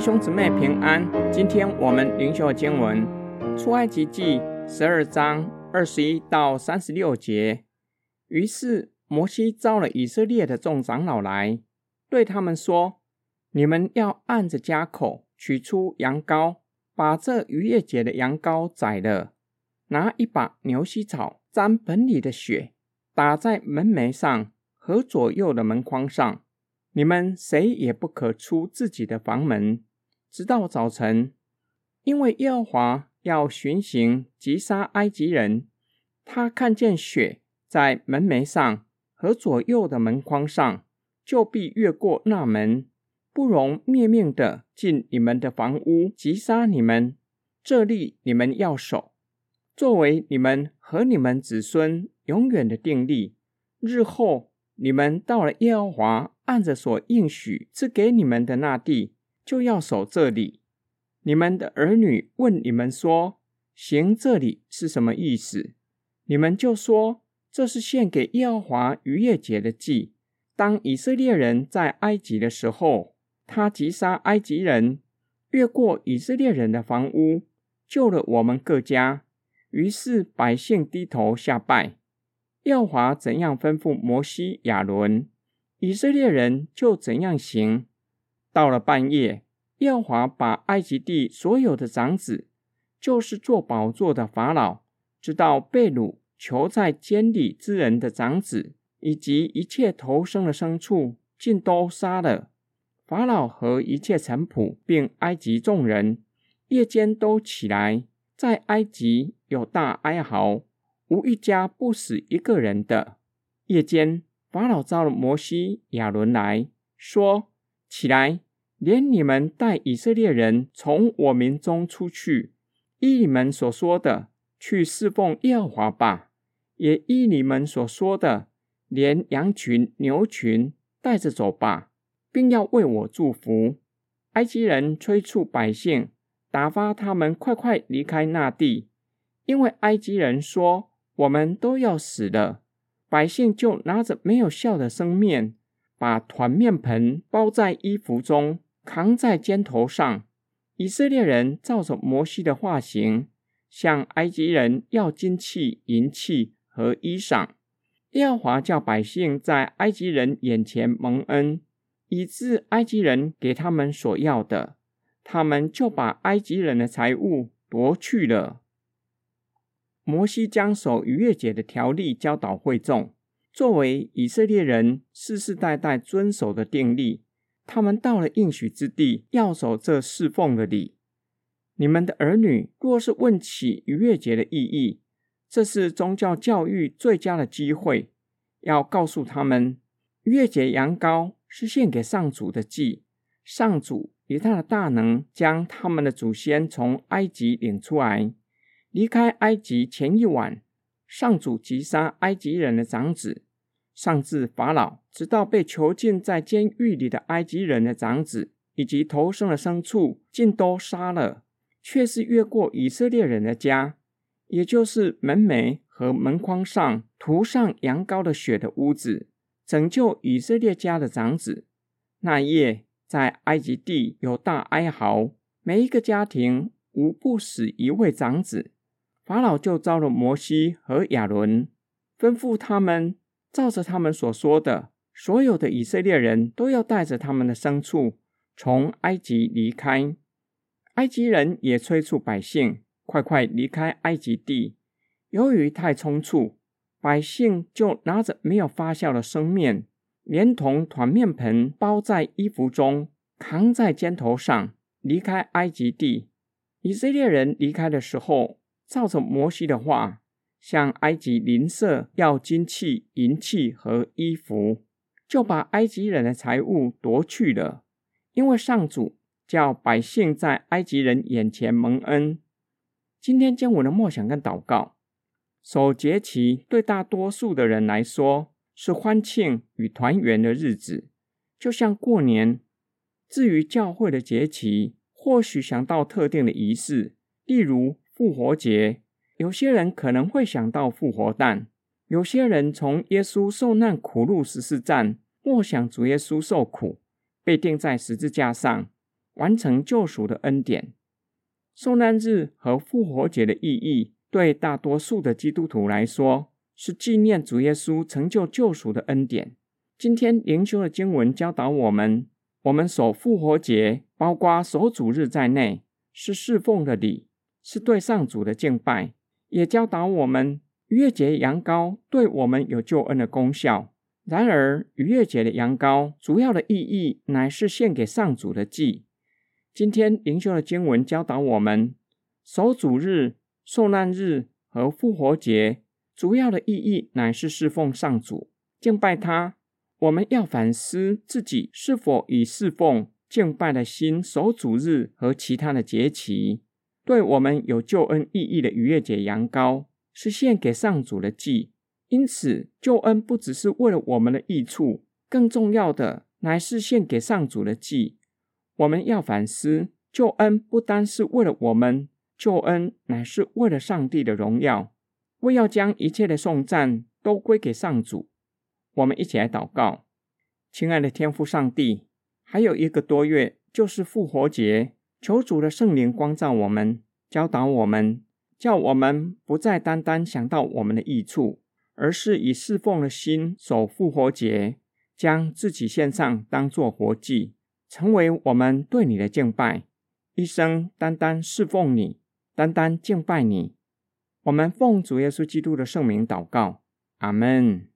兄姊妹平安。今天我们灵修经文出埃及记十二章二十一到三十六节。于是摩西召了以色列的众长老来，对他们说：“你们要按着家口取出羊羔，把这逾越节的羊羔宰了，拿一把牛膝草沾盆里的血，打在门楣上和左右的门框上。你们谁也不可出自己的房门。”直到早晨，因为耶和华要巡行击杀埃及人，他看见血在门楣上和左右的门框上，就必越过那门，不容灭命的进你们的房屋击杀你们。这例你们要守，作为你们和你们子孙永远的定例。日后你们到了耶和华按着所应许赐给你们的那地。就要守这里。你们的儿女问你们说：“行这里是什么意思？”你们就说：“这是献给耶和华逾越节的祭。当以色列人在埃及的时候，他击杀埃及人，越过以色列人的房屋，救了我们各家。于是百姓低头下拜。耶和华怎样吩咐摩西、亚伦，以色列人就怎样行。”到了半夜，耶和华把埃及地所有的长子，就是做宝座的法老，直到被掳囚在监里之人的长子，以及一切投生的牲畜，尽都杀了。法老和一切臣仆，并埃及众人，夜间都起来，在埃及有大哀嚎，无一家不死一个人的。夜间，法老召了摩西、亚伦来说。起来，连你们带以色列人从我民中出去，依你们所说的去侍奉耶和华吧；也依你们所说的，连羊群、牛群带着走吧，并要为我祝福。埃及人催促百姓，打发他们快快离开那地，因为埃及人说：“我们都要死了。”百姓就拿着没有笑的生面。把团面盆包在衣服中，扛在肩头上。以色列人照着摩西的画型，向埃及人要金器、银器和衣裳。耶和华叫百姓在埃及人眼前蒙恩，以致埃及人给他们所要的，他们就把埃及人的财物夺去了。摩西将守逾越节的条例教导会众。作为以色列人世世代代遵守的定例，他们到了应许之地，要守这侍奉的礼。你们的儿女若是问起逾越节的意义，这是宗教教育最佳的机会，要告诉他们，逾越节羊羔是献给上主的祭。上主以他的大能将他们的祖先从埃及领出来，离开埃及前一晚。上主击杀埃及人的长子，上至法老，直到被囚禁在监狱里的埃及人的长子，以及投生的牲畜，尽都杀了，却是越过以色列人的家，也就是门楣和门框上涂上羊羔的血的屋子，拯救以色列家的长子。那夜，在埃及地有大哀嚎，每一个家庭无不死一位长子。法老就招了摩西和亚伦，吩咐他们照着他们所说的，所有的以色列人都要带着他们的牲畜从埃及离开。埃及人也催促百姓快快离开埃及地。由于太匆促，百姓就拿着没有发酵的生面，连同团面盆包在衣服中，扛在肩头上离开埃及地。以色列人离开的时候。照着摩西的话，向埃及邻舍要金器、银器和衣服，就把埃及人的财物夺去了。因为上主叫百姓在埃及人眼前蒙恩。今天将我的梦想跟祷告，守节期对大多数的人来说是欢庆与团圆的日子，就像过年。至于教会的节期，或许想到特定的仪式，例如。复活节，有些人可能会想到复活诞；有些人从耶稣受难苦路十四站，默想主耶稣受苦，被钉在十字架上，完成救赎的恩典。受难日和复活节的意义，对大多数的基督徒来说，是纪念主耶稣成就救赎的恩典。今天灵修的经文教导我们，我们守复活节，包括守主日在内，是侍奉的礼，是对上主的敬拜。也教导我们，逾越节羊羔对我们有救恩的功效。然而，逾越节的羊羔主要的意义乃是献给上主的祭。今天灵修的经文教导我们，守主日、受难日和复活节主要的意义乃是侍奉上主、敬拜他。我们要反思自己是否以侍奉、敬拜的心守主日和其他的节期。对我们有救恩意义的逾越节羊羔是献给上主的祭。因此，救恩不只是为了我们的益处，更重要的乃是献给上主的祭。我们要反思，救恩不单是为了我们，救恩乃是为了上帝的荣耀。为要将一切的颂赞都归给上主，我们一起来祷告：亲爱的天父上帝，还有一个多月就是复活节，求主的圣灵光照我们，教导我们，叫我们不再单单想到我们的益处。而是以侍奉的心守复活节，将自己献上，当作活祭，成为我们对你的敬拜，一生单单侍奉你，单单敬拜你。我们奉主耶稣基督的圣名祷告，阿门。